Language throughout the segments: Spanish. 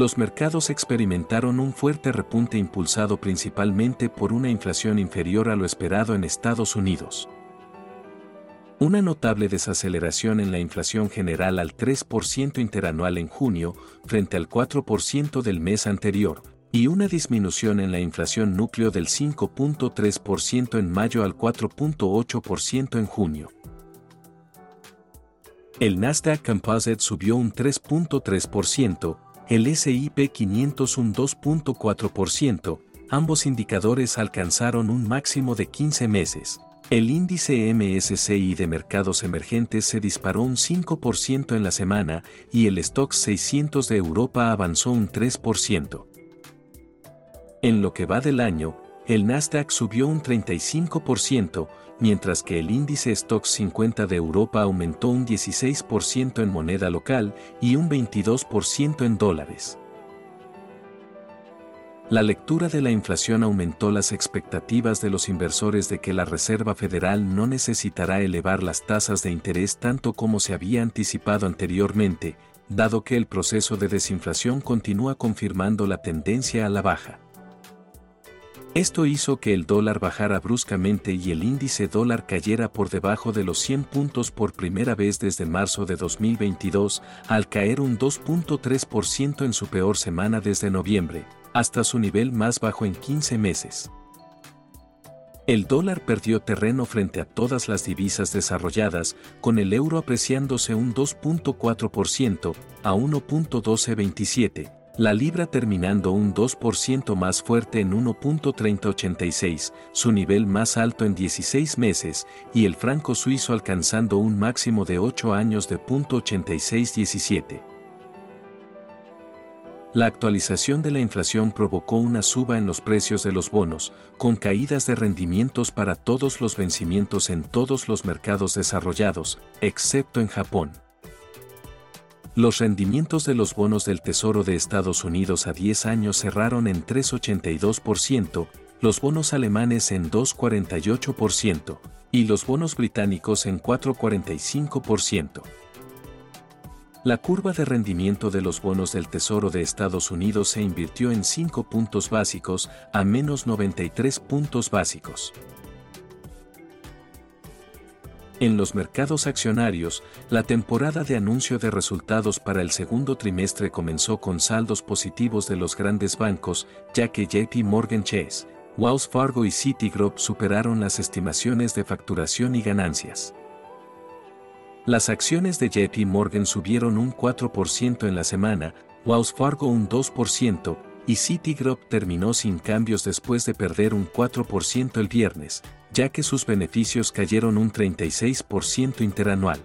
Los mercados experimentaron un fuerte repunte impulsado principalmente por una inflación inferior a lo esperado en Estados Unidos. Una notable desaceleración en la inflación general al 3% interanual en junio, frente al 4% del mes anterior, y una disminución en la inflación núcleo del 5.3% en mayo al 4.8% en junio. El Nasdaq Composite subió un 3.3%, el SIP 500 un 2.4%, ambos indicadores alcanzaron un máximo de 15 meses. El índice MSCI de mercados emergentes se disparó un 5% en la semana y el Stock 600 de Europa avanzó un 3%. En lo que va del año, el Nasdaq subió un 35%, mientras que el índice Stock 50 de Europa aumentó un 16% en moneda local y un 22% en dólares. La lectura de la inflación aumentó las expectativas de los inversores de que la Reserva Federal no necesitará elevar las tasas de interés tanto como se había anticipado anteriormente, dado que el proceso de desinflación continúa confirmando la tendencia a la baja. Esto hizo que el dólar bajara bruscamente y el índice dólar cayera por debajo de los 100 puntos por primera vez desde marzo de 2022, al caer un 2.3% en su peor semana desde noviembre, hasta su nivel más bajo en 15 meses. El dólar perdió terreno frente a todas las divisas desarrolladas, con el euro apreciándose un 2.4% a 1.1227 la libra terminando un 2% más fuerte en 1.3086, su nivel más alto en 16 meses, y el franco suizo alcanzando un máximo de 8 años de .8617. La actualización de la inflación provocó una suba en los precios de los bonos, con caídas de rendimientos para todos los vencimientos en todos los mercados desarrollados, excepto en Japón. Los rendimientos de los bonos del Tesoro de Estados Unidos a 10 años cerraron en 3,82%, los bonos alemanes en 2,48% y los bonos británicos en 4,45%. La curva de rendimiento de los bonos del Tesoro de Estados Unidos se invirtió en 5 puntos básicos a menos 93 puntos básicos. En los mercados accionarios, la temporada de anuncio de resultados para el segundo trimestre comenzó con saldos positivos de los grandes bancos, ya que JP Morgan Chase, Wells Fargo y Citigroup superaron las estimaciones de facturación y ganancias. Las acciones de JP Morgan subieron un 4% en la semana, Wells Fargo un 2%, y Citigroup terminó sin cambios después de perder un 4% el viernes, ya que sus beneficios cayeron un 36% interanual.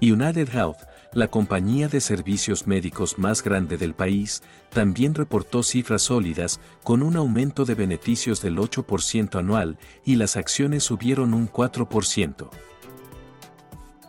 United Health, la compañía de servicios médicos más grande del país, también reportó cifras sólidas, con un aumento de beneficios del 8% anual y las acciones subieron un 4%.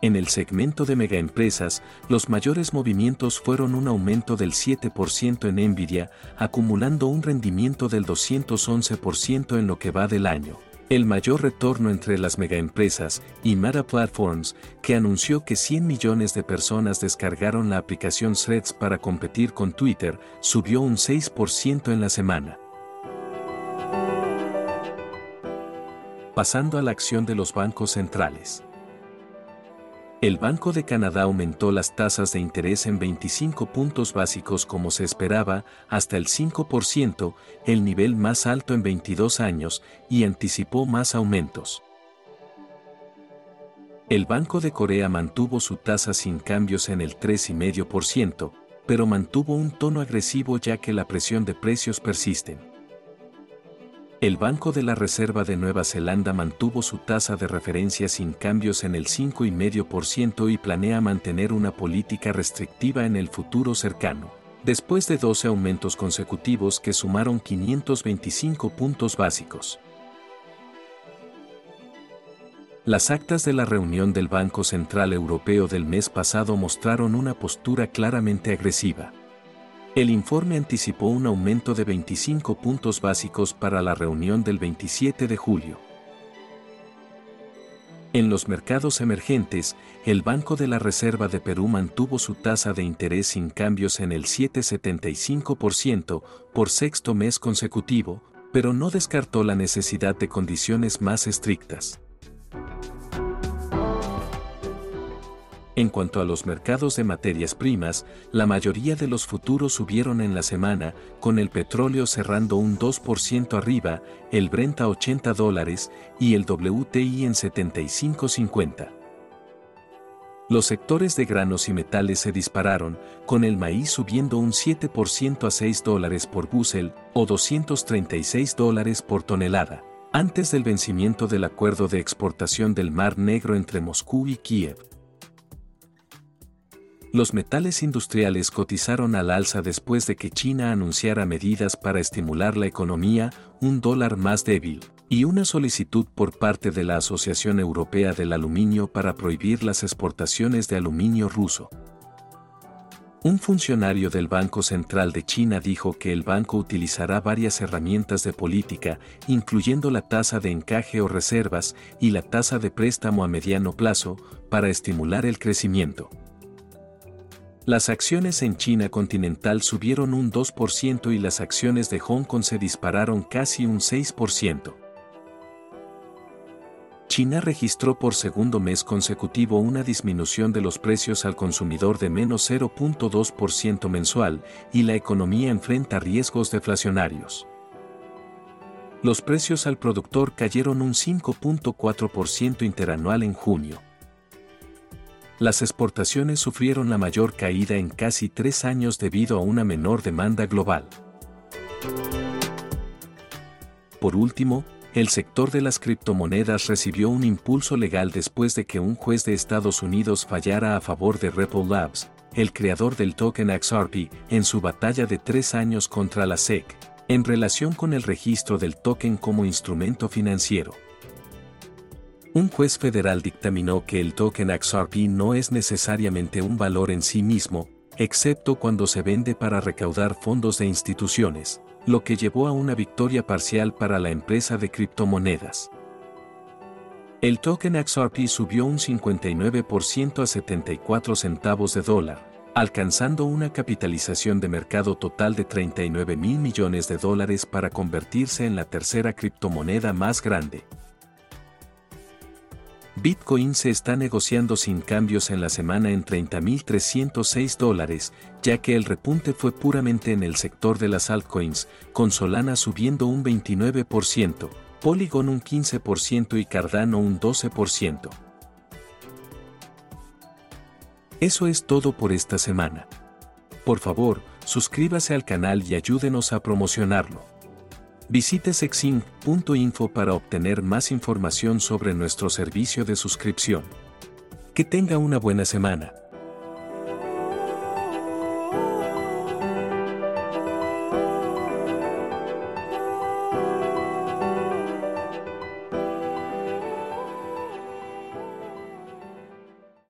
En el segmento de megaempresas, los mayores movimientos fueron un aumento del 7% en Nvidia, acumulando un rendimiento del 211% en lo que va del año. El mayor retorno entre las megaempresas y Meta Platforms, que anunció que 100 millones de personas descargaron la aplicación Threads para competir con Twitter, subió un 6% en la semana. Pasando a la acción de los bancos centrales. El Banco de Canadá aumentó las tasas de interés en 25 puntos básicos como se esperaba, hasta el 5%, el nivel más alto en 22 años, y anticipó más aumentos. El Banco de Corea mantuvo su tasa sin cambios en el 3,5%, pero mantuvo un tono agresivo ya que la presión de precios persiste. El Banco de la Reserva de Nueva Zelanda mantuvo su tasa de referencia sin cambios en el 5,5% y planea mantener una política restrictiva en el futuro cercano, después de 12 aumentos consecutivos que sumaron 525 puntos básicos. Las actas de la reunión del Banco Central Europeo del mes pasado mostraron una postura claramente agresiva. El informe anticipó un aumento de 25 puntos básicos para la reunión del 27 de julio. En los mercados emergentes, el Banco de la Reserva de Perú mantuvo su tasa de interés sin cambios en el 7,75% por sexto mes consecutivo, pero no descartó la necesidad de condiciones más estrictas. En cuanto a los mercados de materias primas, la mayoría de los futuros subieron en la semana, con el petróleo cerrando un 2% arriba, el Brent a 80 dólares y el WTI en 75.50. Los sectores de granos y metales se dispararon, con el maíz subiendo un 7% a 6 dólares por bushel o 236 dólares por tonelada, antes del vencimiento del acuerdo de exportación del Mar Negro entre Moscú y Kiev. Los metales industriales cotizaron al alza después de que China anunciara medidas para estimular la economía, un dólar más débil, y una solicitud por parte de la Asociación Europea del Aluminio para prohibir las exportaciones de aluminio ruso. Un funcionario del Banco Central de China dijo que el banco utilizará varias herramientas de política, incluyendo la tasa de encaje o reservas y la tasa de préstamo a mediano plazo, para estimular el crecimiento. Las acciones en China continental subieron un 2% y las acciones de Hong Kong se dispararon casi un 6%. China registró por segundo mes consecutivo una disminución de los precios al consumidor de menos 0.2% mensual y la economía enfrenta riesgos deflacionarios. Los precios al productor cayeron un 5.4% interanual en junio las exportaciones sufrieron la mayor caída en casi tres años debido a una menor demanda global. Por último, el sector de las criptomonedas recibió un impulso legal después de que un juez de Estados Unidos fallara a favor de Ripple Labs, el creador del token XRP, en su batalla de tres años contra la SEC, en relación con el registro del token como instrumento financiero. Un juez federal dictaminó que el token XRP no es necesariamente un valor en sí mismo, excepto cuando se vende para recaudar fondos de instituciones, lo que llevó a una victoria parcial para la empresa de criptomonedas. El token XRP subió un 59% a 74 centavos de dólar, alcanzando una capitalización de mercado total de 39 mil millones de dólares para convertirse en la tercera criptomoneda más grande. Bitcoin se está negociando sin cambios en la semana en 30.306 dólares, ya que el repunte fue puramente en el sector de las altcoins, con Solana subiendo un 29%, Polygon un 15% y Cardano un 12%. Eso es todo por esta semana. Por favor, suscríbase al canal y ayúdenos a promocionarlo. Visite sexinc.info para obtener más información sobre nuestro servicio de suscripción. Que tenga una buena semana.